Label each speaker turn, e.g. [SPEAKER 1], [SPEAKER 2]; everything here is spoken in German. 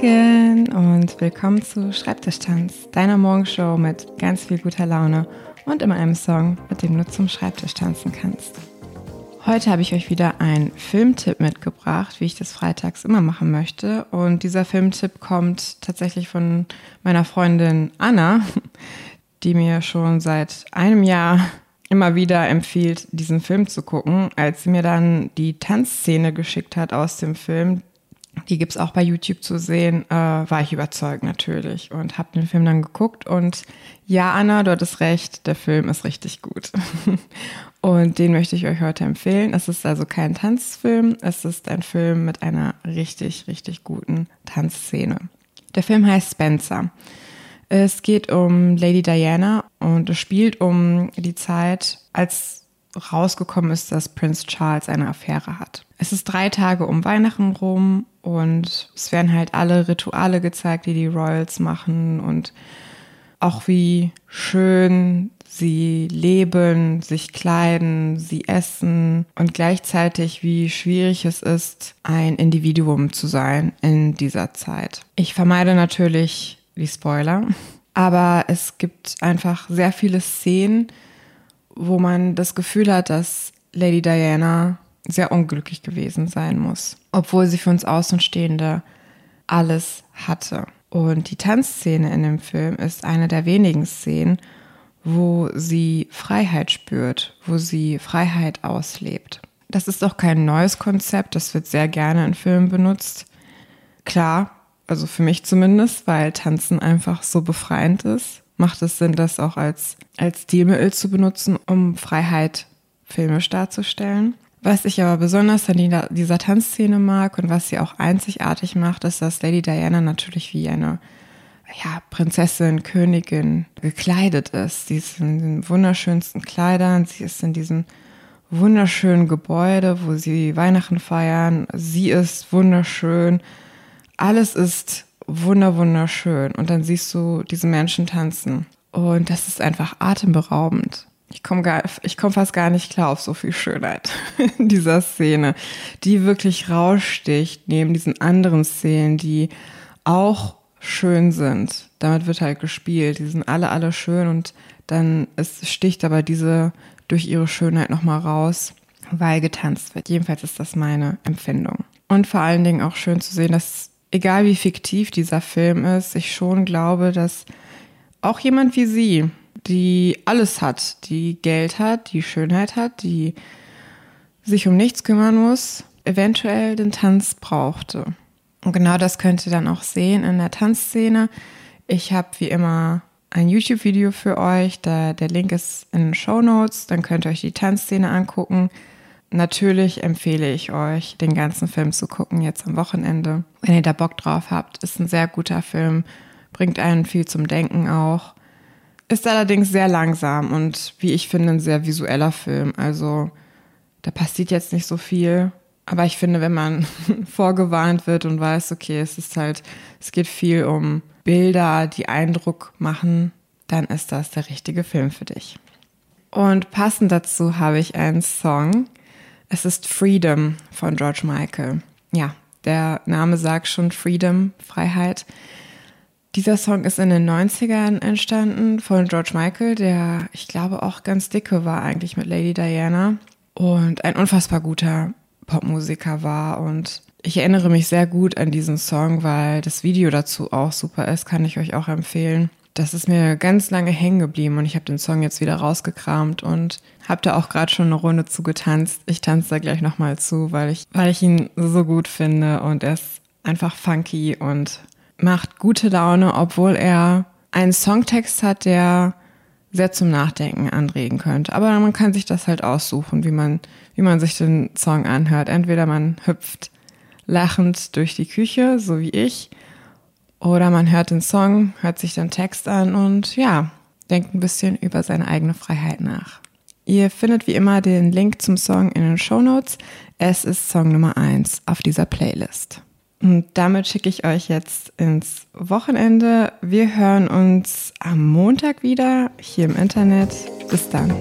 [SPEAKER 1] Morgen und willkommen zu Schreibtischtanz, deiner Morgenshow mit ganz viel guter Laune und immer einem Song, mit dem du zum Schreibtisch tanzen kannst. Heute habe ich euch wieder einen Filmtipp mitgebracht, wie ich das freitags immer machen möchte. Und dieser Filmtipp kommt tatsächlich von meiner Freundin Anna, die mir schon seit einem Jahr immer wieder empfiehlt, diesen Film zu gucken. Als sie mir dann die Tanzszene geschickt hat aus dem Film, die gibt es auch bei YouTube zu sehen, äh, war ich überzeugt natürlich und habe den Film dann geguckt. Und ja, Anna, du hattest recht, der Film ist richtig gut. und den möchte ich euch heute empfehlen. Es ist also kein Tanzfilm, es ist ein Film mit einer richtig, richtig guten Tanzszene. Der Film heißt Spencer. Es geht um Lady Diana und es spielt um die Zeit, als rausgekommen ist, dass Prince Charles eine Affäre hat. Es ist drei Tage um Weihnachten rum und es werden halt alle Rituale gezeigt, die die Royals machen und auch wie schön sie leben, sich kleiden, sie essen und gleichzeitig wie schwierig es ist, ein Individuum zu sein in dieser Zeit. Ich vermeide natürlich die Spoiler, aber es gibt einfach sehr viele Szenen, wo man das Gefühl hat, dass Lady Diana sehr unglücklich gewesen sein muss, obwohl sie für uns Außenstehende alles hatte. Und die Tanzszene in dem Film ist eine der wenigen Szenen, wo sie Freiheit spürt, wo sie Freiheit auslebt. Das ist auch kein neues Konzept, das wird sehr gerne in Filmen benutzt. Klar, also für mich zumindest, weil Tanzen einfach so befreiend ist macht es Sinn, das auch als, als Stilmittel zu benutzen, um Freiheit filmisch darzustellen. Was ich aber besonders an dieser Tanzszene mag und was sie auch einzigartig macht, ist, dass Lady Diana natürlich wie eine ja, Prinzessin, Königin gekleidet ist. Sie ist in den wunderschönsten Kleidern, sie ist in diesem wunderschönen Gebäude, wo sie Weihnachten feiern. Sie ist wunderschön. Alles ist wunder wunderschön und dann siehst du diese Menschen tanzen und das ist einfach atemberaubend. Ich komme komme fast gar nicht klar auf so viel Schönheit in dieser Szene, die wirklich raussticht neben diesen anderen Szenen, die auch schön sind. Damit wird halt gespielt. Die sind alle, alle schön und dann es sticht aber diese durch ihre Schönheit nochmal raus, weil getanzt wird. Jedenfalls ist das meine Empfindung. Und vor allen Dingen auch schön zu sehen, dass egal wie fiktiv dieser Film ist, ich schon glaube, dass auch jemand wie sie, die alles hat, die Geld hat, die Schönheit hat, die sich um nichts kümmern muss, eventuell den Tanz brauchte. Und genau das könnt ihr dann auch sehen in der Tanzszene. Ich habe wie immer ein YouTube-Video für euch, da der Link ist in den Show Notes. Dann könnt ihr euch die Tanzszene angucken. Natürlich empfehle ich euch, den ganzen Film zu gucken, jetzt am Wochenende. Wenn ihr da Bock drauf habt, ist ein sehr guter Film, bringt einen viel zum Denken auch. Ist allerdings sehr langsam und wie ich finde, ein sehr visueller Film. Also da passiert jetzt nicht so viel. Aber ich finde, wenn man vorgewarnt wird und weiß, okay, es ist halt, es geht viel um Bilder, die Eindruck machen, dann ist das der richtige Film für dich. Und passend dazu habe ich einen Song, es ist Freedom von George Michael. Ja, der Name sagt schon Freedom, Freiheit. Dieser Song ist in den 90ern entstanden von George Michael, der ich glaube auch ganz dicke war eigentlich mit Lady Diana und ein unfassbar guter Popmusiker war. Und ich erinnere mich sehr gut an diesen Song, weil das Video dazu auch super ist, kann ich euch auch empfehlen das ist mir ganz lange hängen geblieben und ich habe den Song jetzt wieder rausgekramt und habe da auch gerade schon eine Runde zu getanzt. Ich tanze da gleich nochmal zu, weil ich, weil ich ihn so gut finde und er ist einfach funky und macht gute Laune, obwohl er einen Songtext hat, der sehr zum Nachdenken anregen könnte. Aber man kann sich das halt aussuchen, wie man, wie man sich den Song anhört. Entweder man hüpft lachend durch die Küche, so wie ich, oder man hört den Song, hört sich den Text an und ja, denkt ein bisschen über seine eigene Freiheit nach. Ihr findet wie immer den Link zum Song in den Show Notes. Es ist Song Nummer eins auf dieser Playlist. Und damit schicke ich euch jetzt ins Wochenende. Wir hören uns am Montag wieder hier im Internet. Bis dann.